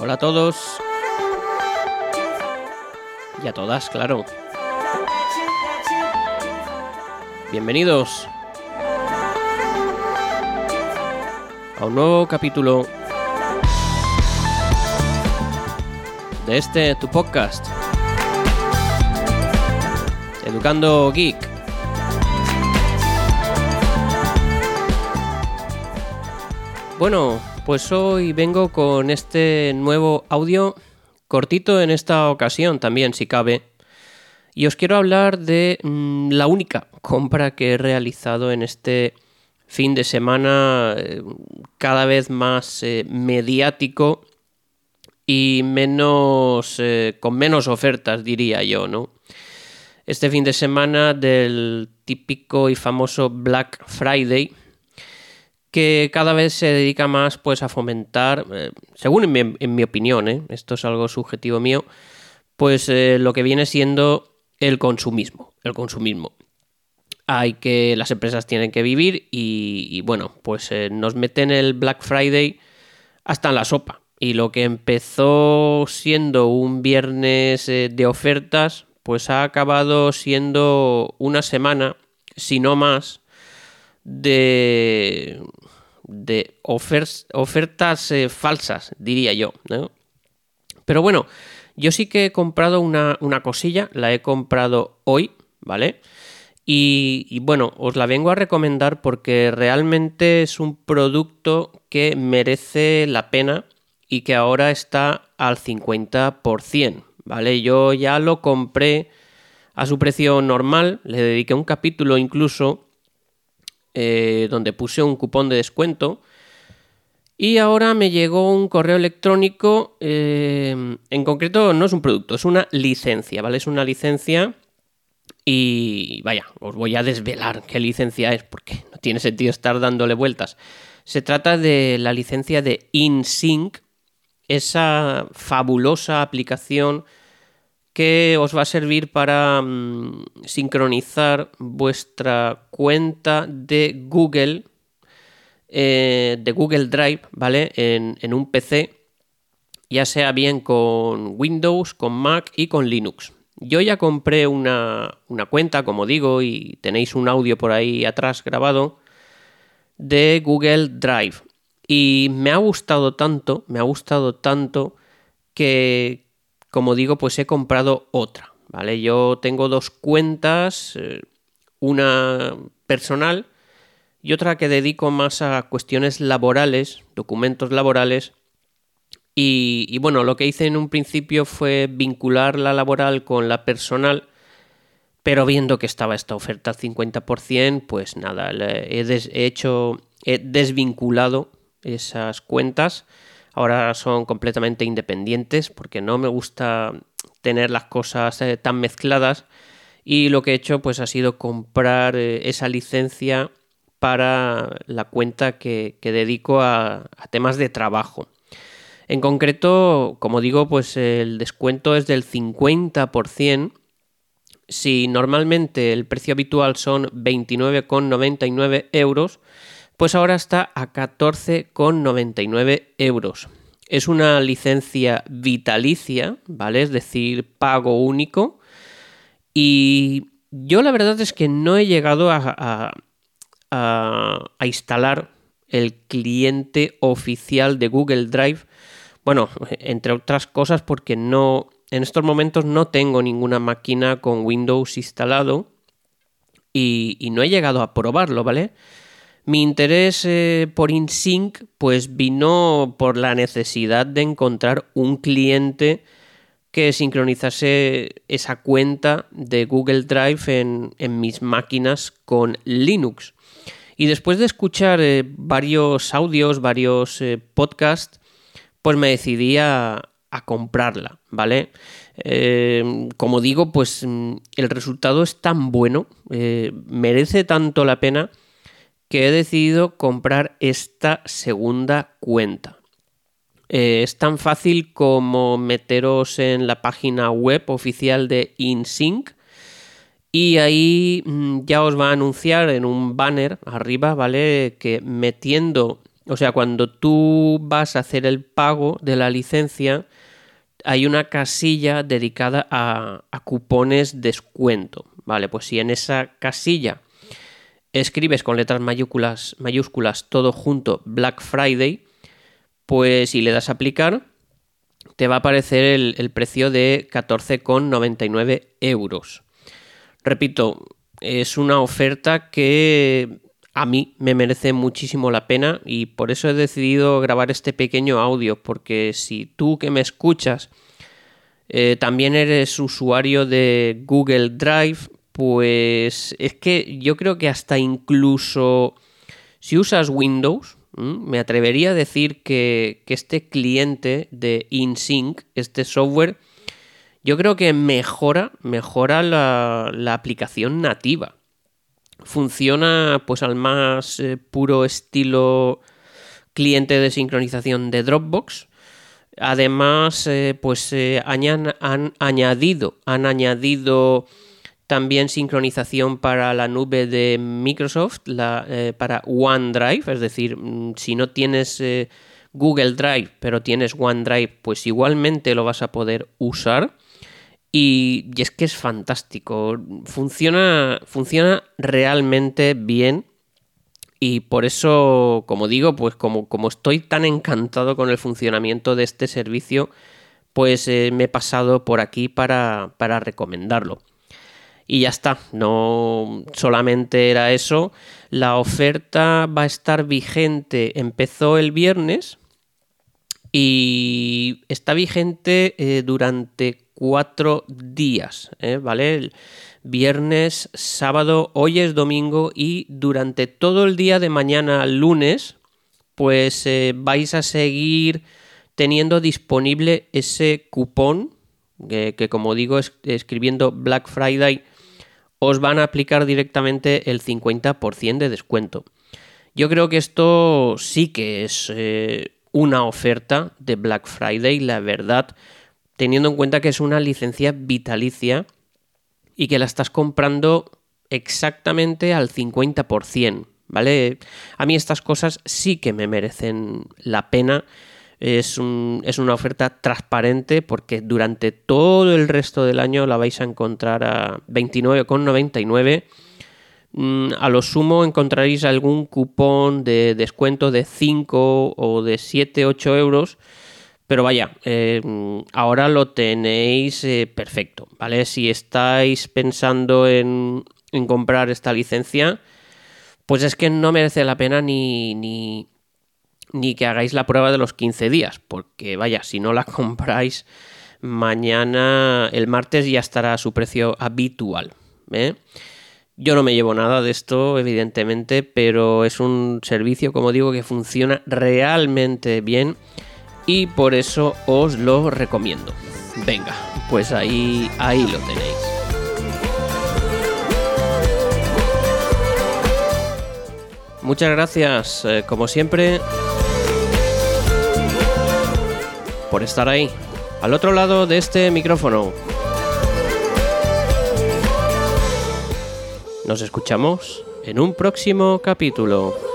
Hola a todos. Y a todas, claro. Bienvenidos a un nuevo capítulo de este tu podcast. Educando Geek. Bueno, pues hoy vengo con este nuevo audio cortito en esta ocasión también, si cabe. Y os quiero hablar de mm, la única compra que he realizado en este fin de semana eh, cada vez más eh, mediático y menos eh, con menos ofertas, diría yo, ¿no? Este fin de semana del típico y famoso Black Friday, que cada vez se dedica más pues a fomentar, eh, según en mi, opinión, ¿eh? esto es algo subjetivo mío, pues eh, lo que viene siendo el consumismo, el consumismo. Hay que, las empresas tienen que vivir y, y bueno, pues nos meten el Black Friday hasta en la sopa. Y lo que empezó siendo un viernes de ofertas, pues ha acabado siendo una semana, si no más, de, de ofertas eh, falsas, diría yo. Pero bueno, yo sí que he comprado una, cosilla, la he comprado hoy, ¿vale? Y, bueno, os la vengo a recomendar porque realmente es un producto que merece la pena y que ahora está al 50%, ¿vale? Yo ya lo compré a su precio normal, le dediqué un capítulo incluso eh, donde puse un cupón de descuento. Y ahora me llegó un correo electrónico, eh, en concreto no es un producto, es una licencia, ¿vale? Es una licencia y vaya, os voy a desvelar qué licencia es porque no tiene sentido estar dándole vueltas. Se trata de la licencia de InSync, esa fabulosa aplicación que os va a servir para mm, sincronizar vuestra cuenta de Google, eh, de Google Drive, ¿vale? En, un PC, ya sea bien con Windows, con Mac y con Linux. Yo ya compré una, una cuenta, como digo, y tenéis un audio por ahí atrás grabado, de Google Drive. Y me ha gustado tanto, me ha gustado tanto que, como digo, pues he comprado otra, ¿vale? Yo tengo dos cuentas, eh, una personal y otra que dedico más a cuestiones laborales, documentos laborales. Y, bueno, lo que hice en un principio fue vincular la laboral con la personal, pero viendo que estaba esta oferta al 50%, pues nada, he, he hecho, he desvinculado esas cuentas ahora son completamente independientes porque no me gusta tener las cosas eh, tan mezcladas y lo que he hecho pues ha sido comprar eh, esa licencia para la cuenta que, dedico a, temas de trabajo. En concreto, como digo, pues el descuento es del 50%. Si normalmente el precio habitual son 29,99 euros, pues ahora está a 14,99 euros. Es una licencia vitalicia, ¿vale? Es decir, pago único. Y yo la verdad es que no he llegado a, instalar el cliente oficial de Google Drive. Bueno, entre otras cosas porque no, en estos momentos no tengo ninguna máquina con Windows instalado y no he llegado a probarlo, ¿vale? Mi interés eh, por InSync pues vino por la necesidad de encontrar un cliente que sincronizase esa cuenta de Google Drive en, mis máquinas con Linux. Y después de escuchar eh, varios audios, varios eh, podcasts, pues me decidí a, comprarla, ¿vale? como digo, pues mm, el resultado es tan bueno, merece tanto la pena que he decidido comprar esta segunda cuenta. Eh, es tan fácil como meteros en la página web oficial de InSync y ahí mm, ya os va a anunciar en un banner arriba, ¿vale? Que metiendo O sea, cuando tú vas a hacer el pago de la licencia, hay una casilla dedicada a, a cupones descuento. Vale, pues si en esa casilla escribes con letras mayúsculas, mayúsculas todo junto Black Friday, pues si le das a aplicar, te va a aparecer el, precio de 14,99 euros. Repito, es una oferta que a mí me merece muchísimo la pena y por eso he decidido grabar este pequeño audio, porque si tú que me escuchas eh, también eres usuario de Google Drive, pues es que yo creo que hasta incluso si usas Windows, me atrevería a decir que, este cliente de InSync, este software, yo creo que mejora, mejora la, aplicación nativa. Funciona pues al más eh, puro estilo cliente de sincronización de Dropbox. Además, eh, pues eh, han añadido, han añadido también sincronización para la nube de Microsoft, eh, para OneDrive, es decir, mm, si no tienes eh, Google Drive, pero tienes OneDrive, pues igualmente lo vas a poder usar. Y, es que es fantástico, funciona, funciona realmente bien. Y por eso, como digo, pues como, como estoy tan encantado con el funcionamiento de este servicio, pues eh, me he pasado por aquí para, para recomendarlo y ya está. No solamente era eso. La oferta va a estar vigente. Empezó el viernes y está vigente eh, durante cuatro días, ¿eh? ¿vale? viernes, sábado, hoy es domingo y durante todo el día de mañana lunes, pues eh, vais a seguir teniendo disponible ese cupón que, que como digo, es, escribiendo Black Friday os van a aplicar directamente el 50% de descuento. Yo creo que esto sí que es eh, una oferta de Black Friday, la verdad, teniendo en cuenta que es una licencia vitalicia y que la estás comprando exactamente al 50%, ¿vale? A mí estas cosas sí que me merecen la pena es, una oferta transparente porque durante todo el resto del año la vais a encontrar a 29,99. Mm, a lo sumo encontraréis algún cupón de descuento de 5 o de 7, 8 euros. Pero vaya, eh, ahora lo tenéis eh, perfecto, ¿vale? Si estáis pensando en, en, comprar esta licencia, pues es que no merece la pena ni, ni, ni que hagáis la prueba de los 15 días, porque vaya, si no la compráis mañana, el martes ya estará a su precio habitual. ¿eh? Yo no me llevo nada de esto, evidentemente, pero es un servicio, como digo, que funciona realmente bien y por eso os lo recomiendo. Venga, pues ahí, ahí lo tenéis. Muchas gracias, eh, como siempre por estar ahí, al otro lado de este micrófono. Nos escuchamos en un próximo capítulo.